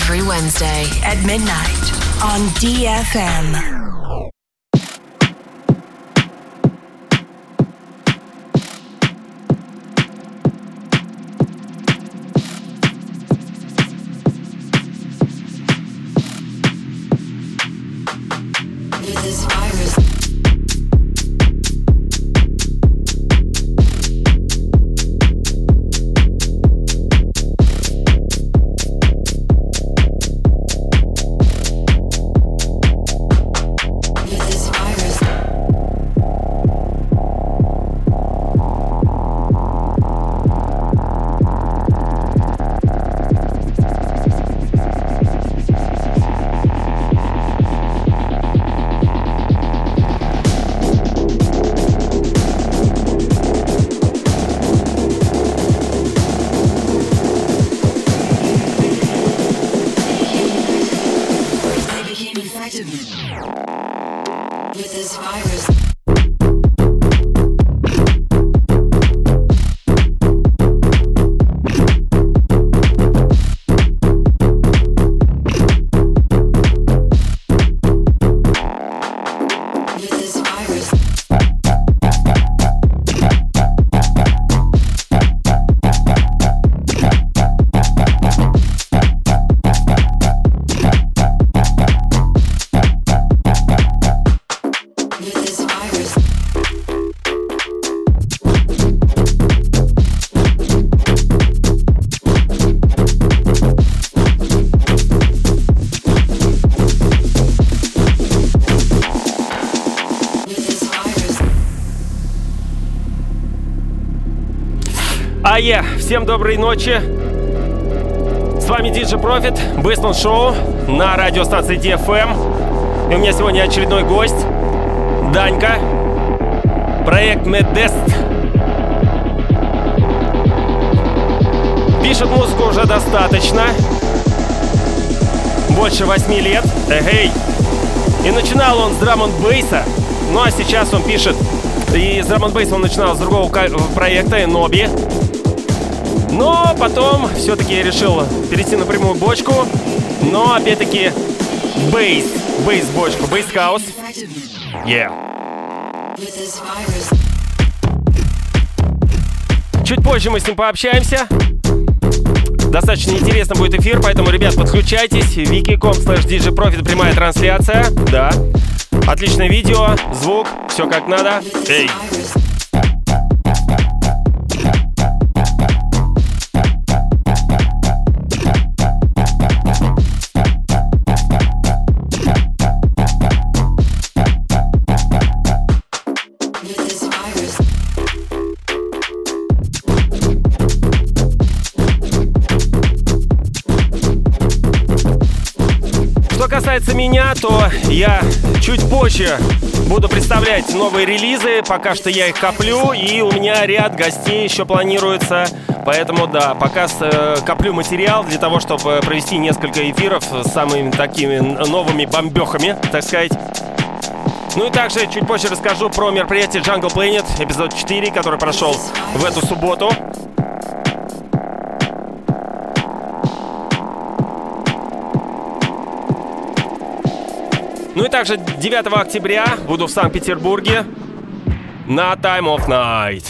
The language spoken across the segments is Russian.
Every Wednesday. at midnight on DFM. Infected with this virus. Всем доброй ночи. С вами DJ Profit, Бэстон Шоу на радиостанции DFM. И у меня сегодня очередной гость, Данька, проект Медест. Пишет музыку уже достаточно, больше восьми лет. Эгей. И начинал он с драм бейса ну а сейчас он пишет. И с драм бейса он начинал с другого проекта, Ноби. Но потом все-таки решил перейти на прямую бочку. Но опять-таки bass, bass бочку, bass house. Yeah. Чуть позже мы с ним пообщаемся. Достаточно интересно будет эфир, поэтому, ребят, подключайтесь. wiki.com slash djprofit, прямая трансляция. Да. Отличное видео, звук, все как надо. Эй, меня, то я чуть позже буду представлять новые релизы. Пока что я их коплю, и у меня ряд гостей еще планируется. Поэтому да, пока э, коплю материал для того, чтобы провести несколько эфиров с самыми такими новыми бомбехами, так сказать. Ну и также чуть позже расскажу про мероприятие Jungle Planet, эпизод 4, который прошел в эту субботу. Ну и также 9 октября буду в Санкт-Петербурге на Time of Night.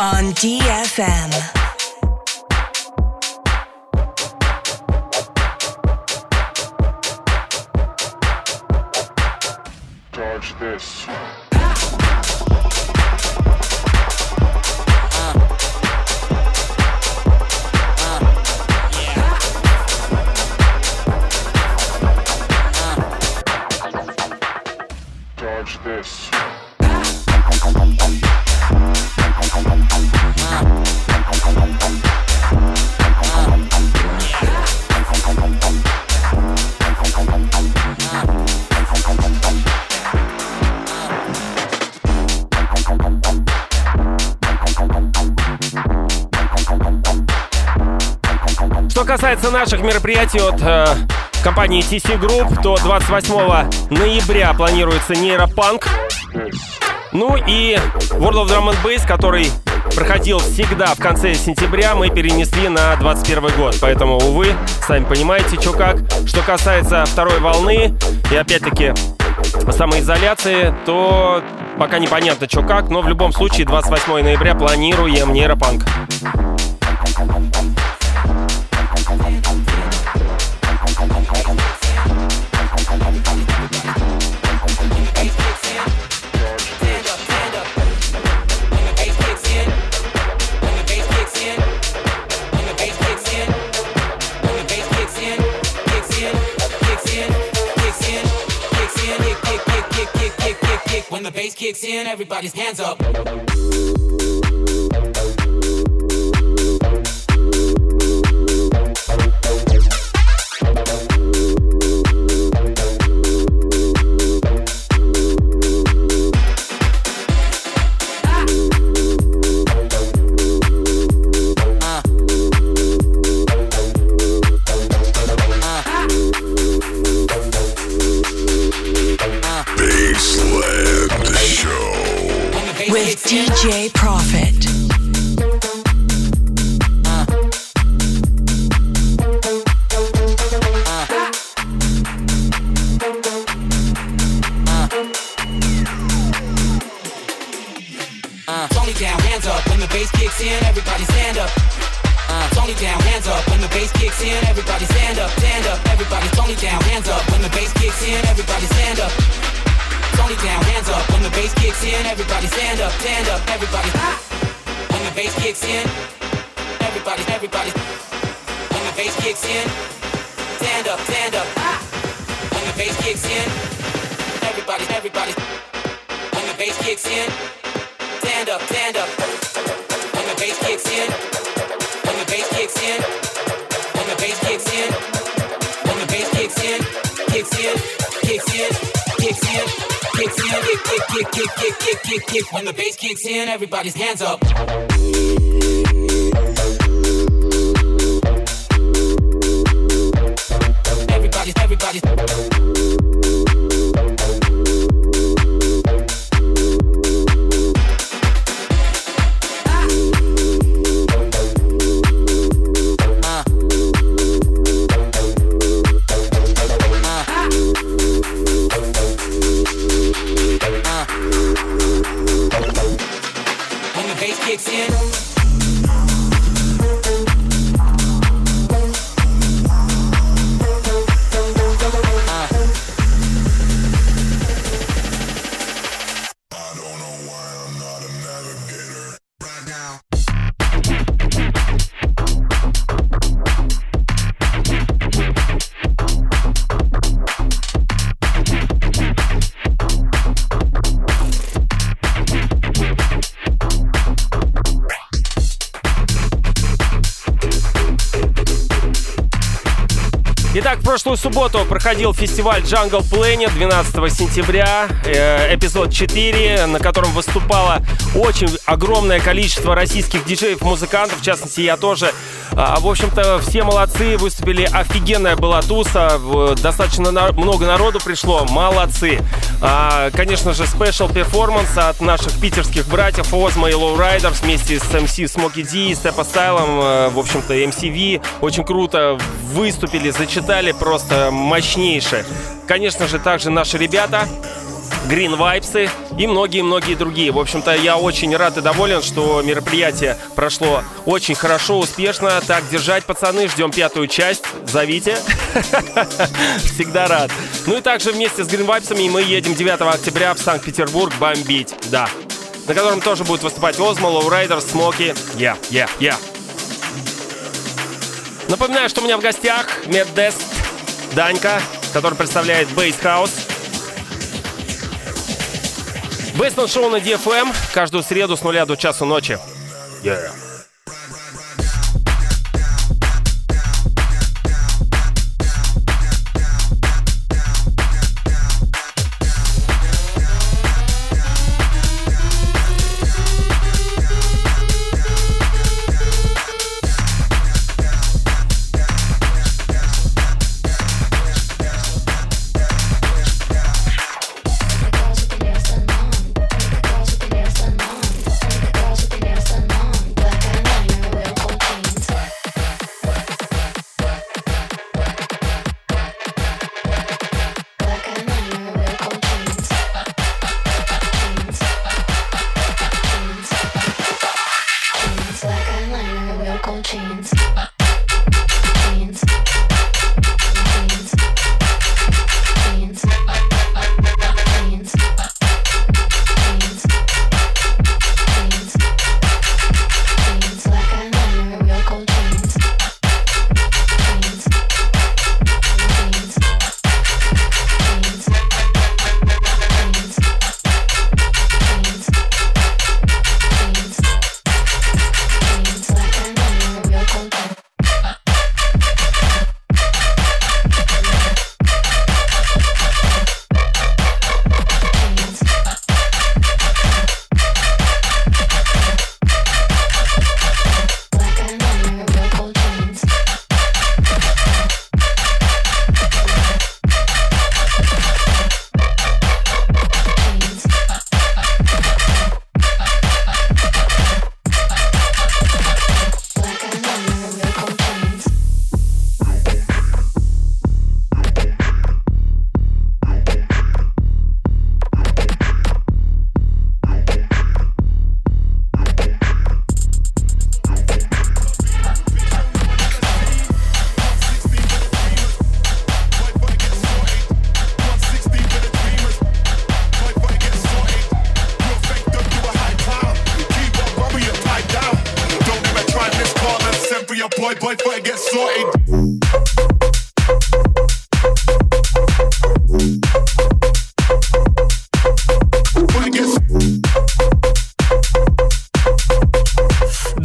on DFM. Podcast. Касается наших мероприятий от э, компании TC Group, то 28 ноября планируется нейропанк. Ну и World of Drum and Bass, который проходил всегда в конце сентября, мы перенесли на 21 год. Поэтому, увы, сами понимаете, что как. Что касается второй волны и опять-таки самоизоляции, то пока непонятно, что как, но в любом случае 28 ноября планируем нейропанк. Kicks in, everybody's hands up. Bass kicks in, everybody stand up. Uh, Tony down, hands up. When the bass kicks in, everybody stand up, stand up. Everybody, Tony down, hands up. When the bass kicks in, everybody stand up. Tony down, hands up. When the bass kicks in, everybody stand up, stand up. Everybody. When the bass kicks in, everybody, everybody. When the bass kicks in, stand up, stand up. When the bass kicks in, everybody, everybody. When the bass kicks in, stand up, stand up when the bass kicks in, everybody's hands up. Everybody's, everybody's. Итак, в прошлую субботу проходил фестиваль Jungle Planet 12 сентября, э, эпизод 4, на котором выступало очень огромное количество российских диджеев-музыкантов, в частности, я тоже. А, в общем-то, все молодцы, выступили, офигенная была туса, достаточно много народу пришло, молодцы. А, конечно же, special performance от наших питерских братьев Озма и Riders вместе с MC Смоки Ди, Степа Стайлом, э, в общем-то, MCV. Очень круто выступили, зачитали просто мощнейше. Конечно же, также наши ребята Green Vibes и многие-многие другие. В общем-то, я очень рад и доволен, что мероприятие прошло очень хорошо, успешно. Так держать, пацаны, ждем пятую часть. Зовите. Всегда рад. Ну и также вместе с Green Vibes мы едем 9 октября в Санкт-Петербург бомбить. Да. На котором тоже будет выступать Озма, Лоурайдер, Смоки. Я, я, я. Напоминаю, что у меня в гостях Меддест Данька, который представляет Бейс Хаус. Бейсмен шоу на DFM каждую среду с нуля до часу ночи. Yeah.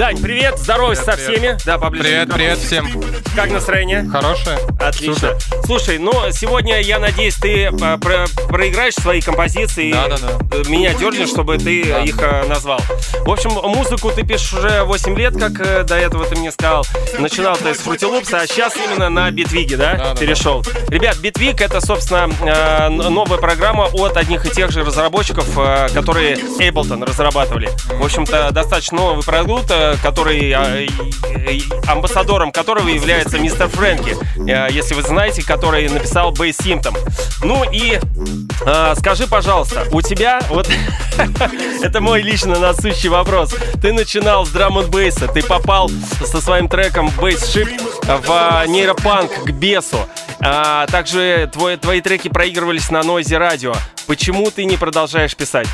Дань, привет, здоровайся со всеми. Да, поближе. Привет, привет всем. Как настроение? Хорошее? Отлично. Слушай, ну сегодня я надеюсь, ты а, про- проиграешь свои композиции. Да-да-да. э, Меня дернешь, чтобы ты их э, назвал. В общем, музыку ты пишешь уже 8 лет, как э, до этого ты мне сказал. Начинал ты с Loops, а сейчас именно на Битвиге, да, Да-да-да. перешел. Ребят, Битвиг это, собственно, э, новая программа от одних и тех же разработчиков, э, которые Ableton разрабатывали. В общем-то, достаточно новый продукт, э, который э, амбассадором которого является мистер Фрэнки, э, если вы знаете, который написал Bass Symptom. Ну и э, скажи, пожалуйста, у тебя вот это мой лично насущий вопрос. Ты начинал с драм бейса, ты попал со своим треком Bass Ship в э, нейропанк к бесу. А, также твои, твои треки проигрывались на Noise радио. Почему ты не продолжаешь писать?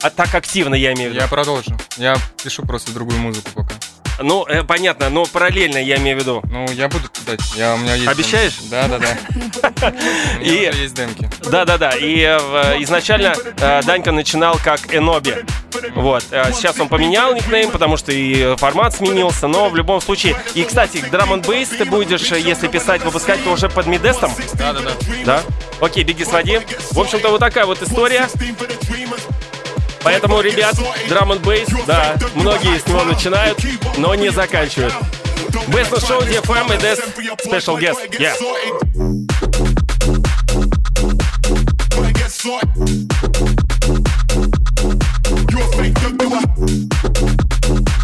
А так активно, я имею в виду. Я продолжу. Я пишу просто другую музыку пока. Ну, э, понятно, но параллельно я имею в виду. Ну, я буду кидать. Я, у меня есть Обещаешь? Да, да, да. И- есть демки. Да-да-да, и э, изначально э, Данька начинал как Эноби. Вот, э, сейчас он поменял никнейм, потому что и формат сменился, но в любом случае... И, кстати, драм н бейс ты будешь, если писать, выпускать, то уже под мидестом, Да, да, да. да? Окей, беги своди. В общем-то, вот такая вот история. Поэтому, ребят, драм н бейс, да, многие с него начинают, но не заканчивают. Best of Show, DFM и Death Special Guest. Yeah. Boy, get sorted. You a fake thug, you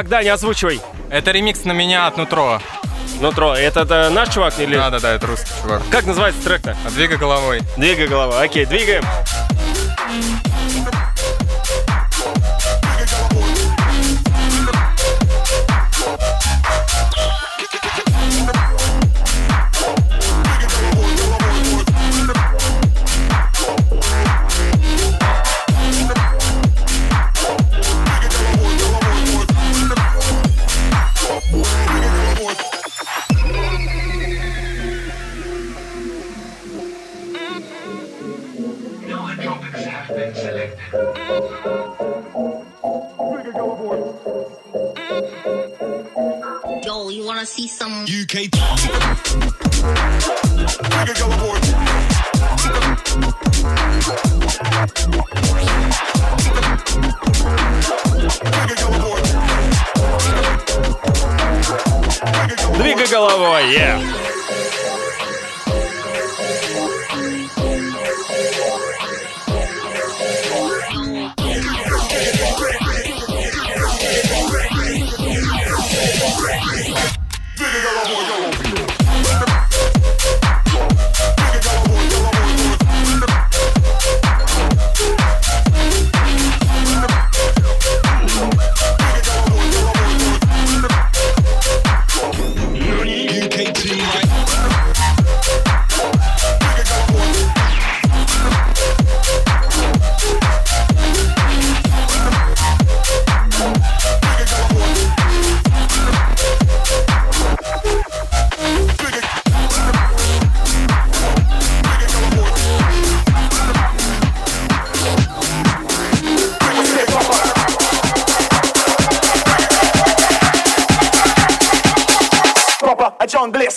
Так, Даня, озвучивай. Это ремикс на меня от Нутро. Нутро, это, э, наш чувак или... Да-да-да, это русский чувак. Как называется трек-то? Двигай головой. Двигай голова. Окей, двигаем. Yo,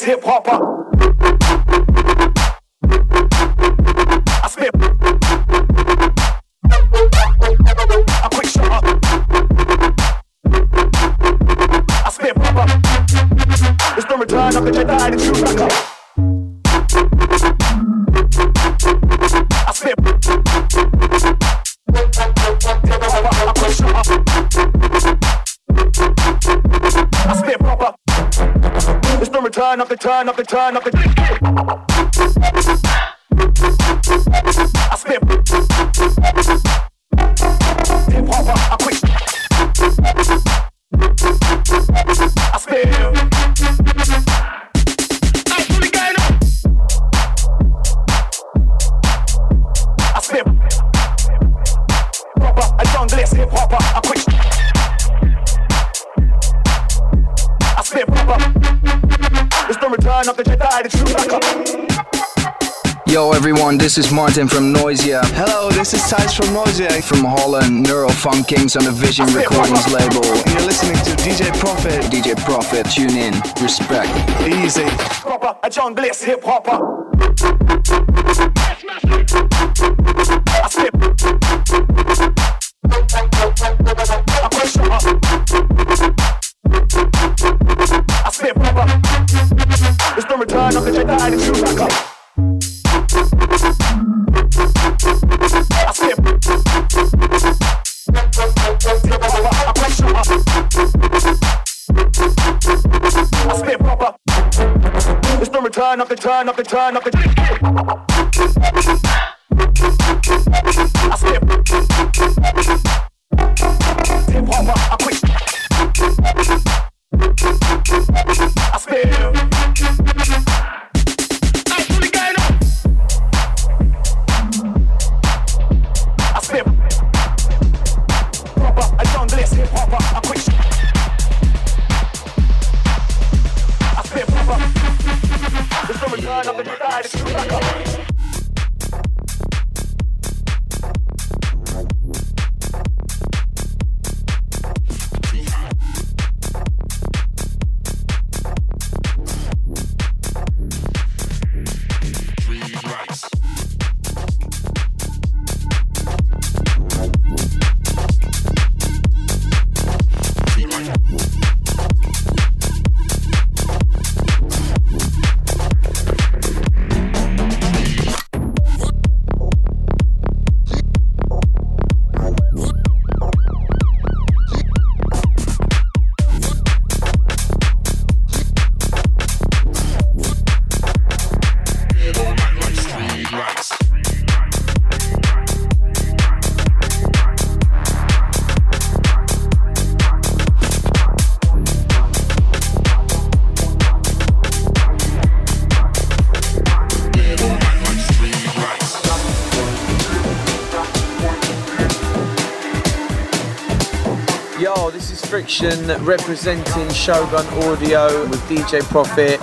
hip hopper. Turn of the turn the. This is Martin from Noisia. Hello, this is Thijs from Noisia. From Holland, Neurofunk Kings on the Vision Recordings label. You're listening to DJ Profit. DJ Profit, tune in. Respect. Easy. Proper, a junglist hip hopper. turn up the turn up the turn up the Yo, this is Friction representing Shogun Audio with DJ Profit.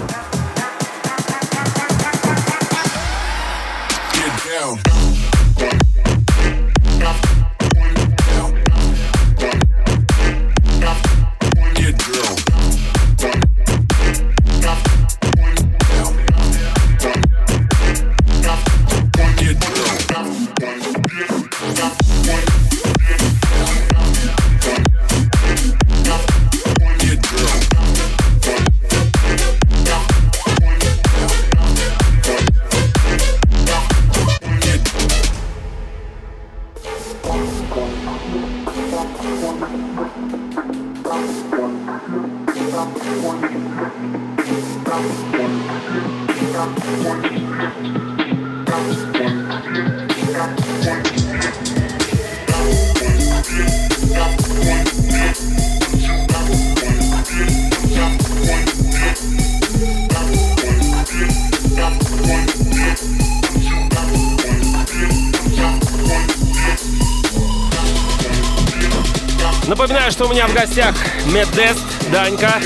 Данька,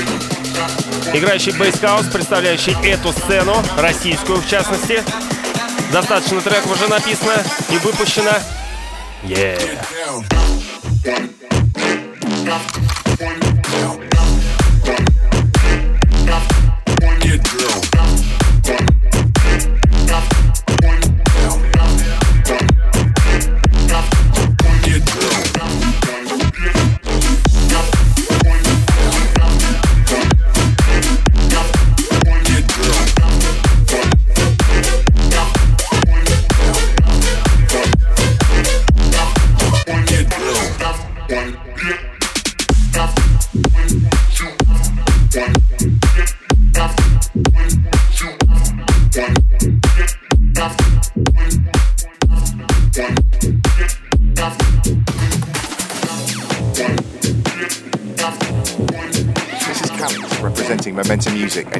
играющий бейскаус, представляющий эту сцену, российскую в частности. Достаточно треков уже написано и выпущено. Yeah.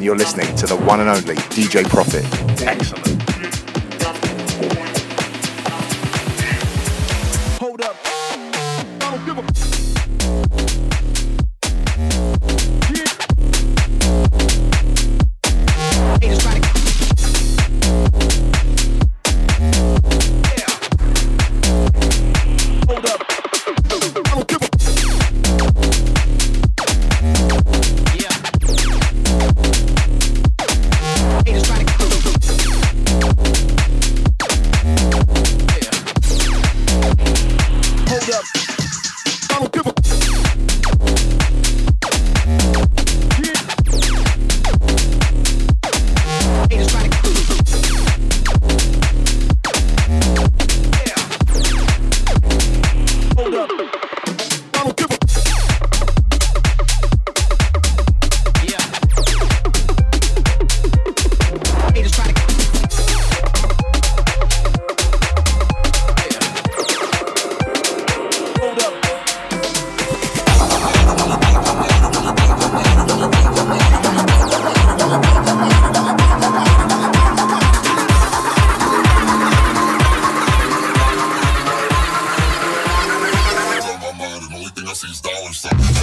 You're listening to the one and only DJ Profit. Excellent. these dollar signs.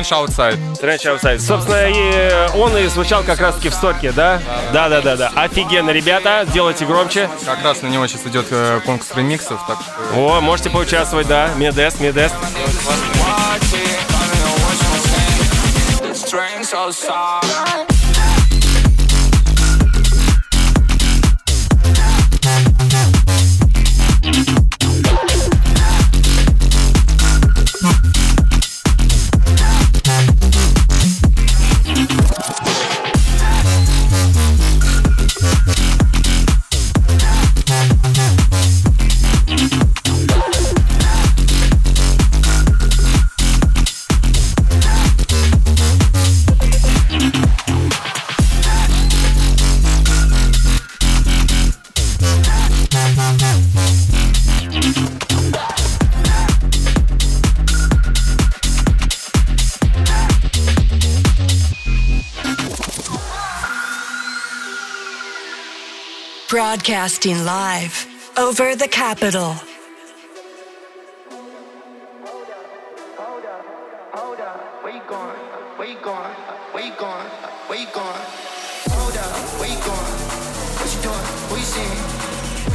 Strange Outside. Strange Outside. Собственно, и э, он и звучал как раз-таки в стоке, да? Да, да, да, да. Офигенно, ребята, сделайте громче. Как раз на него сейчас идет э, конкурс ремиксов. Так что... О, можете поучаствовать, да. Медест, Медест. Strange outside.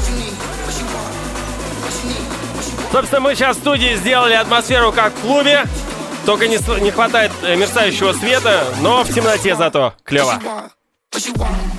You need? What you want? Собственно, мы сейчас в студии сделали атмосферу как в клубе. Только не, не хватает э, мерцающего света, но в темноте зато клево. What you want?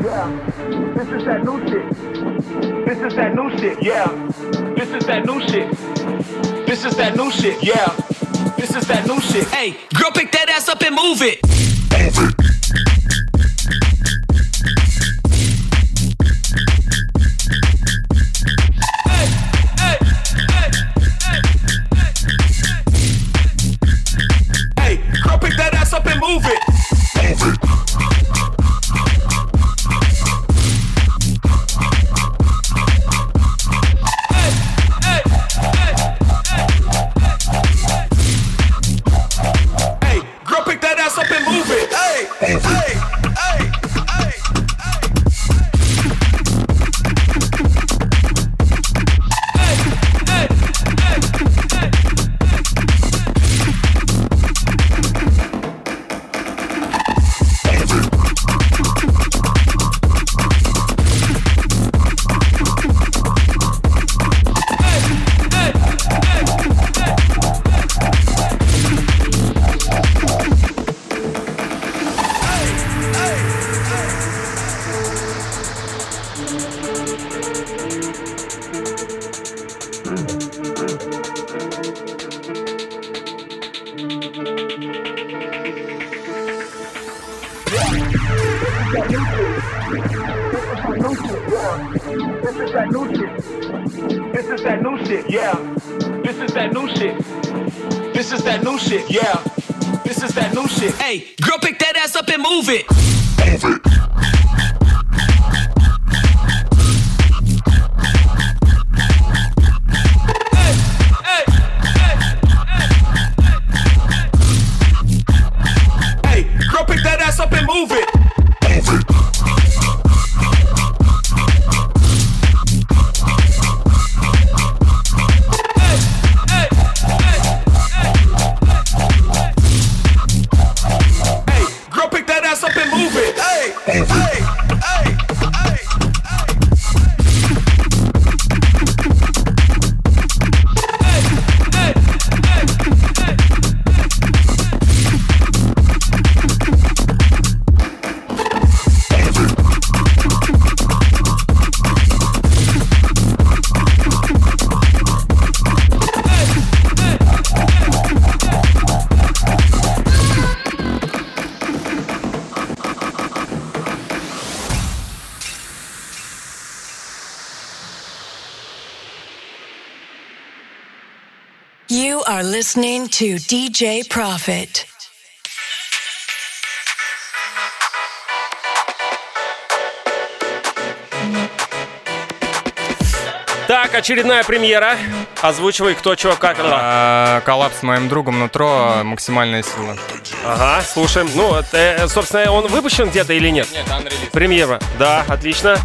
Want? This is that new shit. This is that new shit, yeah. This is that new shit. This is that new shit, yeah. This is that new shit. Hey, girl, pick that ass up and move it. Hey, to DJ Profit. Так, очередная премьера. Озвучивай, кто, чего, как. А, коллапс с моим другом Нутро, максимальная сила. Ага, слушаем. Ну, вот, э, собственно, он выпущен где-то или нет? Нет, анрелиз. Премьера. Да, отлично.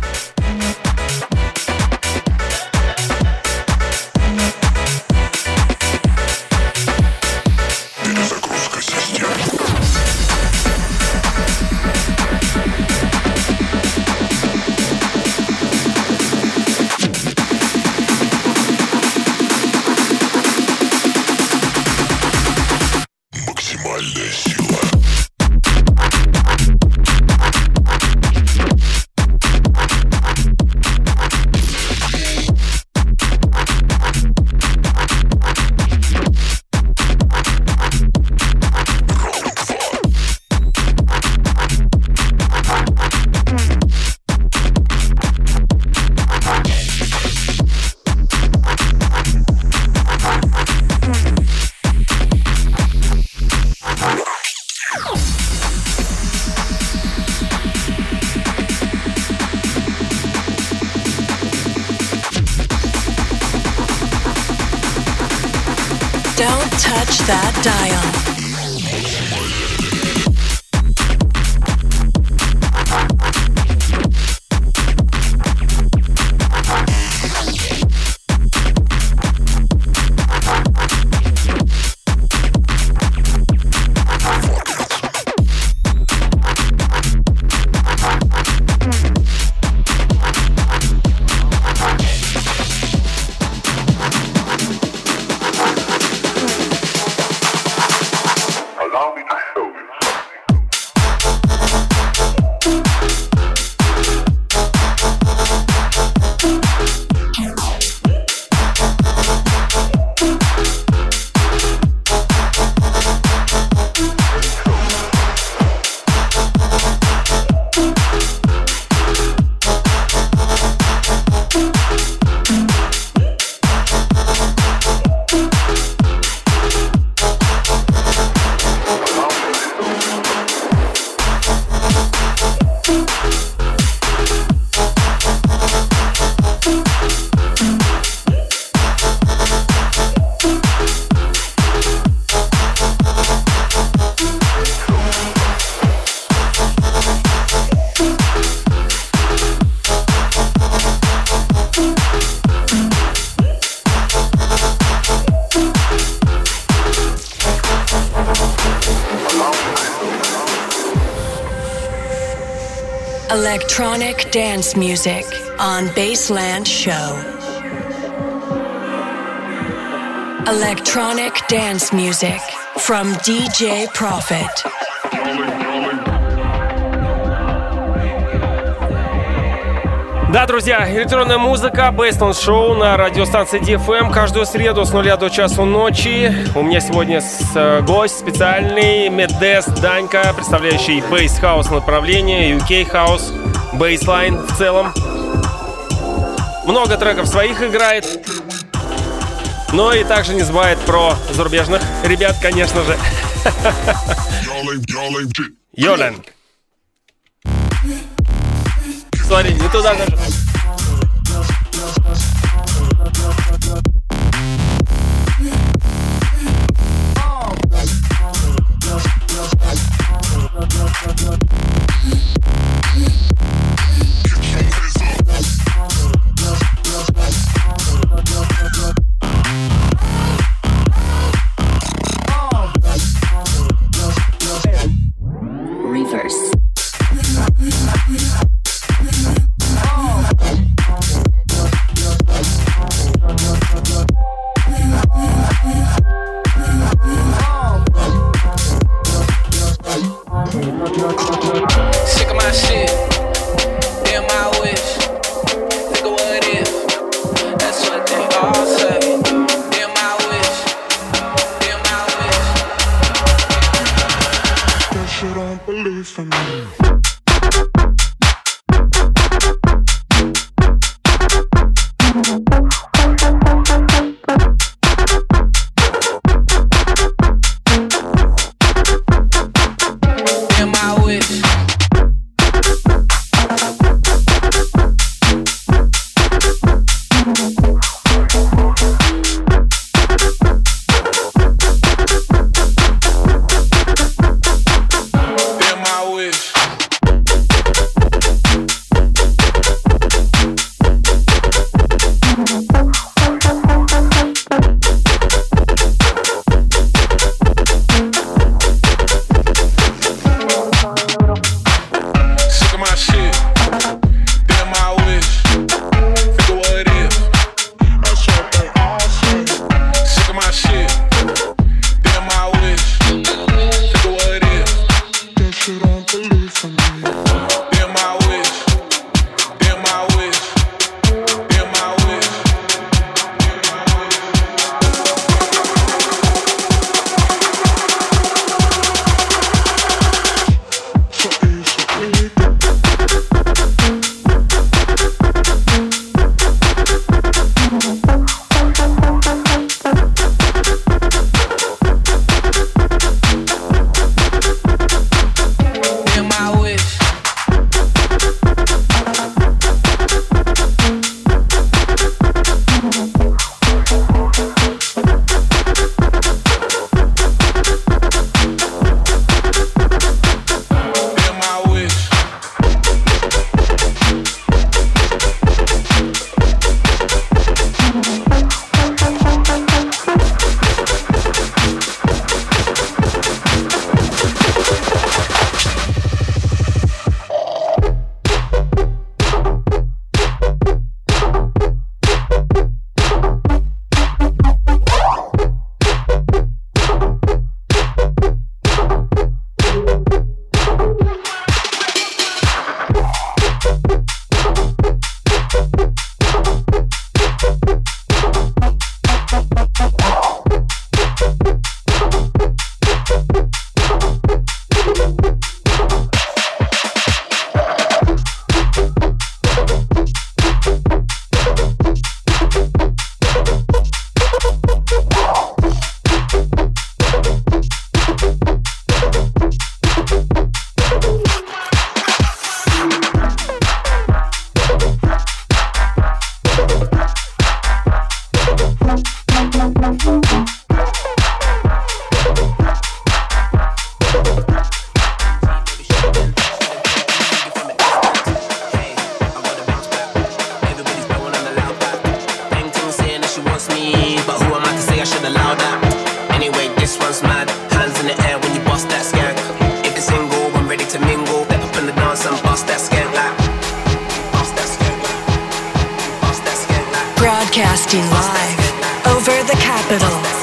Dance music on Baseland Show. Electronic dance music from DJ Profit. Да, друзья, электронная музыка, Baseline Show на радиостанции DFM каждую среду с нуля до часу ночи. У меня сегодня с, э, гость специальный, Медест Данька, представляющий Bass House направление, UK House, Baseline в целом. Много треков своих играет. Но и также не забывает про зарубежных ребят, конечно же. Йолен. Смотри, не туда даже. Broadcasting live over the capital.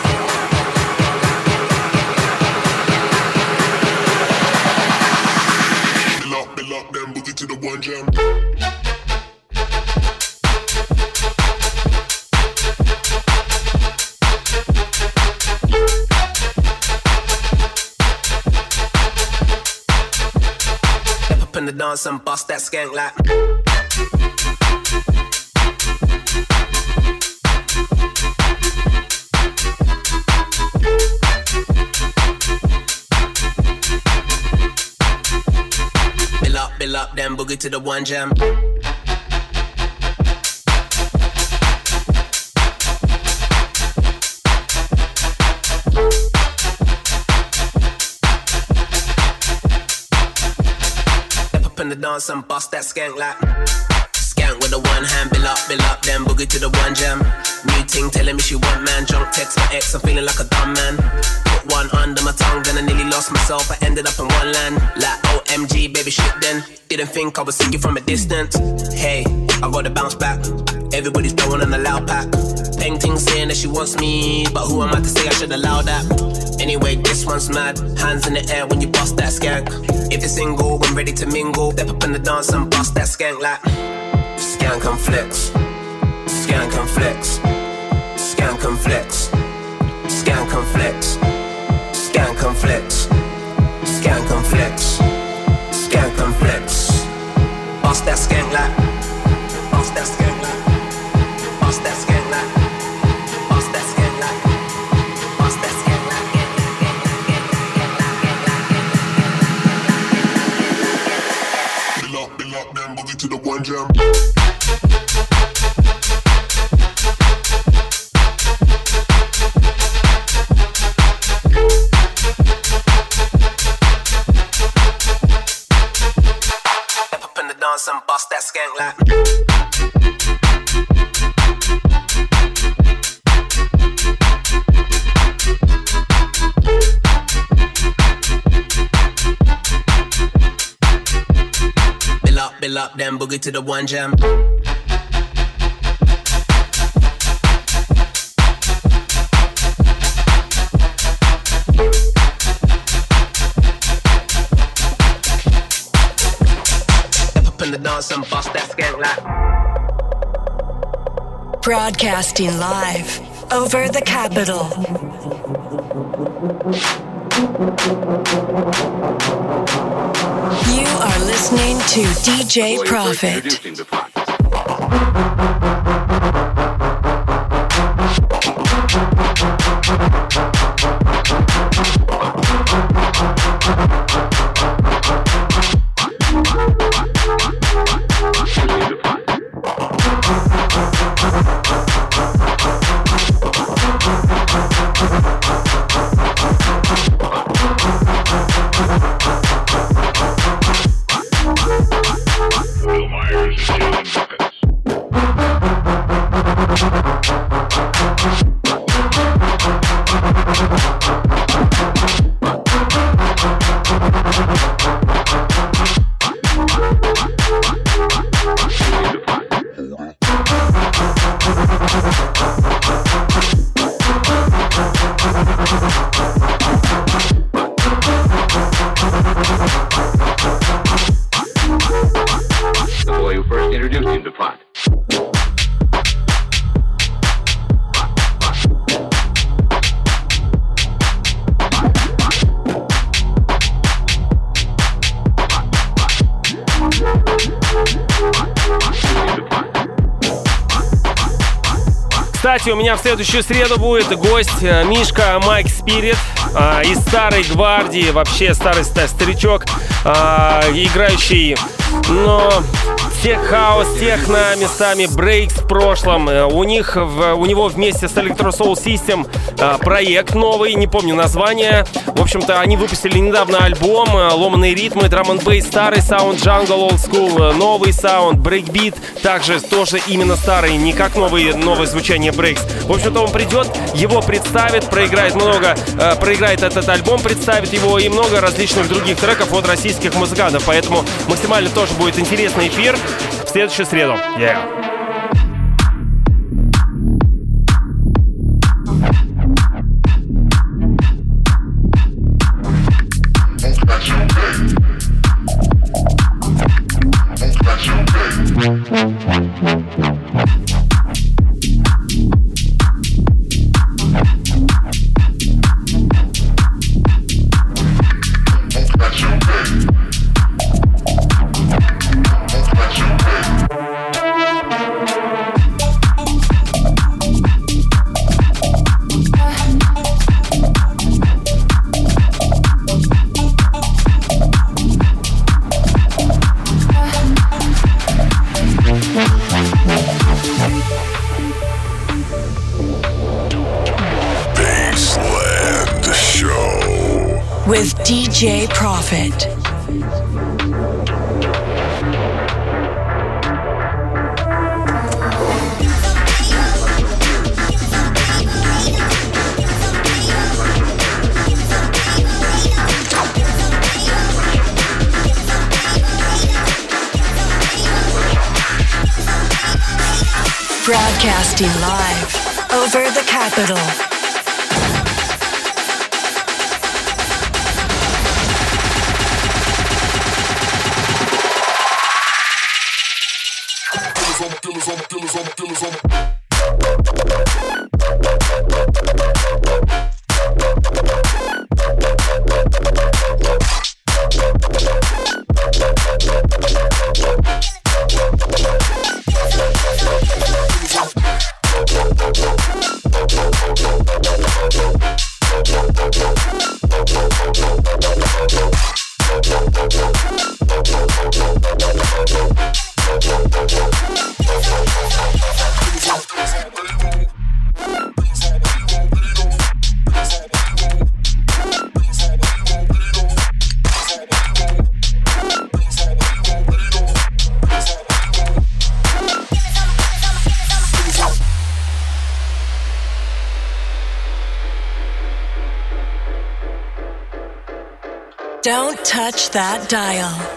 In the dance and bust that skank like. Boogie to the one jam. Step up in the dance and bust that skank like. Skank with the one hand, bill up, bill up, then boogie to the one jam. New ting telling me she want man, drunk text my ex, I'm feeling like a dumb man. One under my tongue, then I nearly lost myself. I ended up in one land, like OMG, baby shit. Then didn't think I would see you from a distance. Hey, I gotta bounce back. Everybody's throwing on a loud pack. Painting saying that she wants me, but who am I to say I should allow that? Anyway, this one's mad. Hands in the air when you bust that skank. If you're single, when ready to mingle, step up in the dance and bust that skank like. Skank and flex. Skank and flex. Skank and flex. Skank and flex. Flex. Skank and flex. Skank and flex. Bust that skank like. Bust that skank like. Bust that skank like. Bust that skank like. Boogie to the one jam. Broadcasting live over the capital. You are listening to DJ Profit. Кстати, у меня в следующую среду будет гость э, Мишка Mike Spirit э, из старой гвардии, вообще старый ста- старичок, э, играющий, ну tech house, техно, местами breaks в прошлом. У них, у него вместе с Electro Soul System проект новый, не помню название. В общем-то, они выпустили недавно альбом э, «Ломаные ритмы», драм н бейс, старый саунд, джангл, old school, э, новый саунд, брейкбит, также тоже именно старый, не как новый, новое звучание брейкс. В общем-то, он придет, его представит, проиграет много, э, проиграет этот альбом, представит его и много различных других треков от российских музыкантов. Поэтому максимально тоже будет интересный эфир в следующую среду. Yeah. Mm-hmm. DJ Profit. Broadcasting live over the capital. That dial.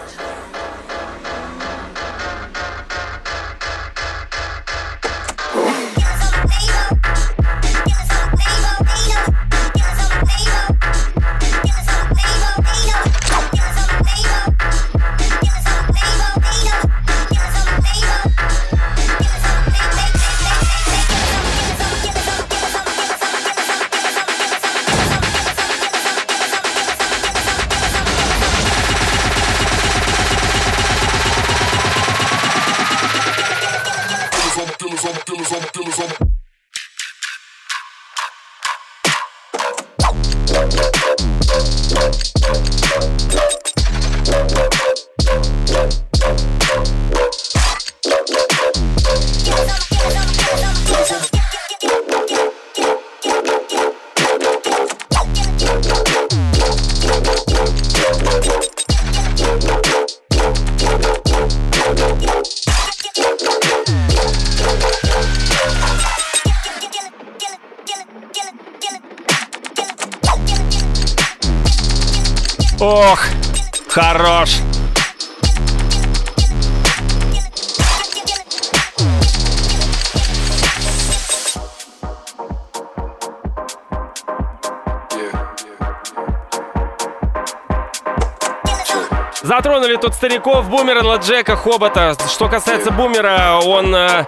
Тут стариков, Бумера, Джека, Хобота. Что касается Бумера, он э,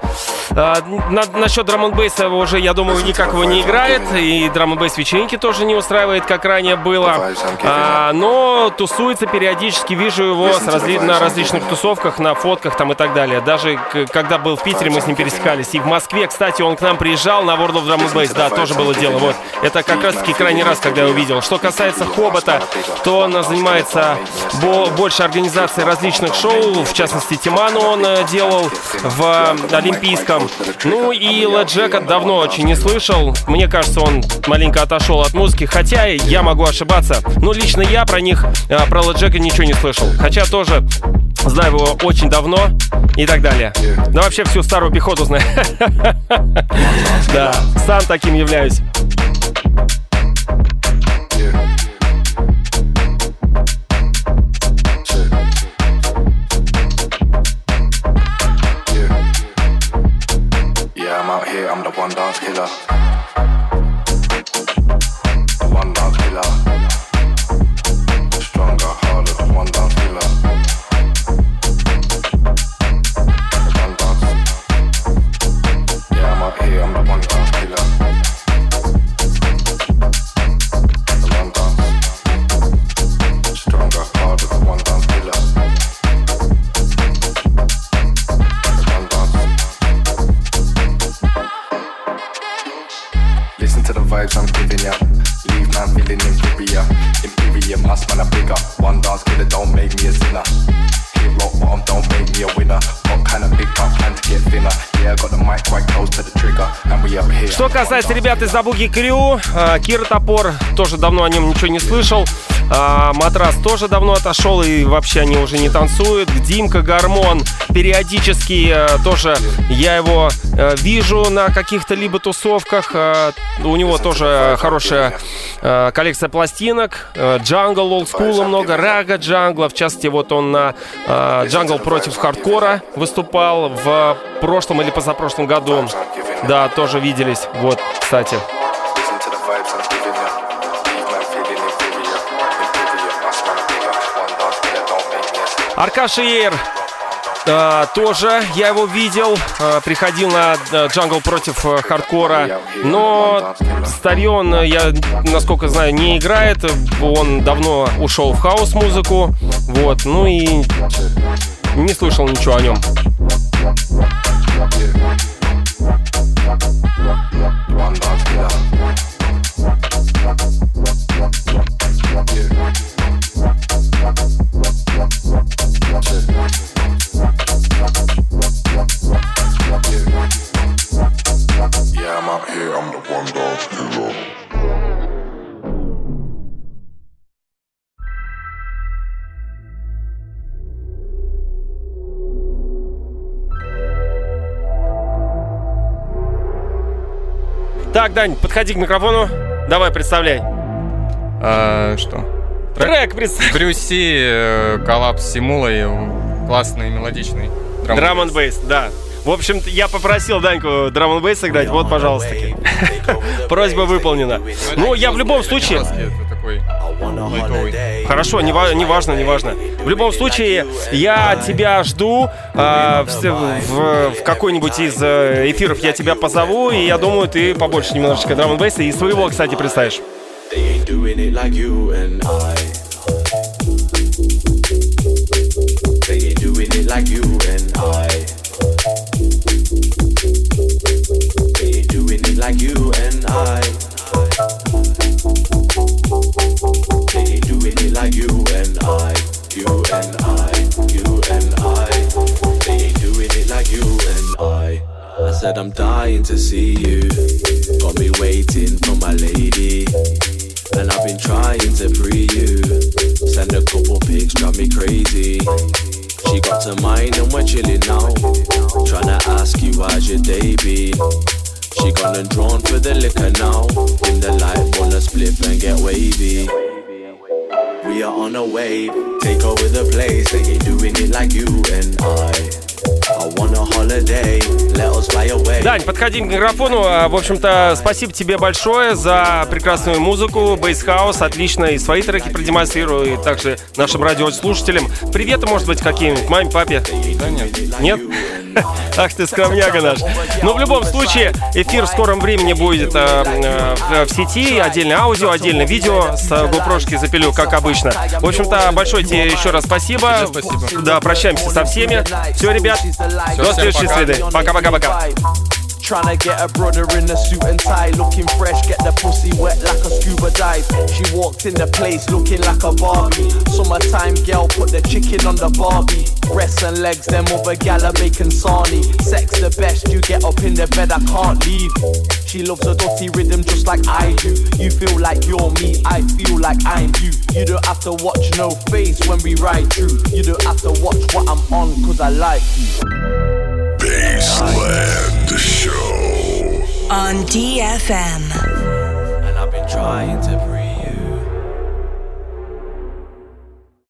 э, на, насчет драм бейса уже, я думаю, никак его не играет. И драм бейс вечеринки тоже не устраивает, как ранее было. А, но тусуется периодически, вижу его с разли- на различных тусовках, на фотках там и так далее. Даже когда был в Питере, мы с ним пересекались. И в Москве, кстати, он к нам приезжал на World of Drum Bass. Да, тоже было дело. Вот. Это как раз таки крайний раз, когда я увидел. Что касается Хобота, то он занимается бо- больше организацией различных шоу. В частности, Тиману он э, делал в Олимпийском. Ну и Лед Джека давно очень не слышал. Мне кажется, он маленько отошел от музыки. Хотя я могу ошибаться. Но лично я про них, э, про Лед Джека ничего не слышал. Хотя тоже знаю его очень давно и так далее. Да вообще всю старую пехоту знаю. Да, сам таким являюсь. 天哥 касается ребят из Da Boogie Crew, а, Кира Топор, тоже давно о нем ничего не слышал. А, Матрас тоже давно отошел и вообще они уже не танцуют. Димка Гармон периодически э, тоже я его э, вижу на каких-то либо тусовках. Э, У него тоже хорошая э, коллекция пластинок. Джангл, олдскула много, рага джангла. В частности, вот он на э, джангл против хардкора выступал в прошлом или позапрошлом году. Да, тоже виделись. Вот, кстати. Аркаша Эйр э, тоже я его видел, э, приходил на э, джангл против э, хардкора, но Старьон, э, я, насколько знаю, не играет, он давно ушел в хаос-музыку, вот, ну и не слышал ничего о нем. Так, Дань, подходи к микрофону, давай представляй. А, что? Трек представь. Брюси, э, коллапс с Симулой, классный, мелодичный. Драм н бейс, да. В общем, я попросил Даньку драм н бейс сыграть, вот, пожалуйста. Просьба выполнена. Ну, я в любом случае... Хорошо, не, не важно, не важно. В любом случае, я тебя жду а, в, в- в какой-нибудь из э, эфиров я тебя позову, и я думаю, ты побольше немножечко драм бейса и своего, кстати, представишь. They ain't doing it like you and I. They ain't doing it like you and I. like you and I. You and I. You and I. They ain't doing it like you and I. I said I'm dying to see you. Got me waiting for my lady. And I've been trying to free you. Send a couple pics, drive me crazy. She got to mine and we're chilling now. Tryna ask you how's your day been. She gone and drawn for the liquor now. In the light, wanna split and get wavy. We are on a wave, take over the place. They ain't doing it like you and I. I want a holiday, let us fly away. Дань, подходи к микрофону. А, В общем-то, спасибо тебе большое за прекрасную музыку. Бейс Хаус отлично и свои треки продемонстрирую, и также нашим радиослушателям. Приветы, может быть, какие-нибудь маме, папе? Да нет. Нет? Ах ты скромняга наш. Но в любом случае, эфир в скором времени будет э, э, в сети. Отдельно аудио, отдельно видео. С GoPro запилю, как обычно. В общем-то, большое тебе еще раз спасибо. спасибо. Да, прощаемся со всеми. Все, ребят, до всем следующей пока. среды. Пока-пока-пока. Tryna get a brother in a suit and tie, looking fresh, get the pussy wet like a scuba dive. She walked in the place looking like a Barbie. Summertime girl, put the chicken on the Barbie. Breasts and legs, them other gal are bacon sarnie. Sex the best, you get up in the bed, I can't leave. She loves a dirty rhythm just like I do. You feel like you're me, I feel like I'm you. You don't have to watch no face when we ride through. You don't have to watch what I'm on, cause I like you. Baseland Show. On DFM. And I've been trying to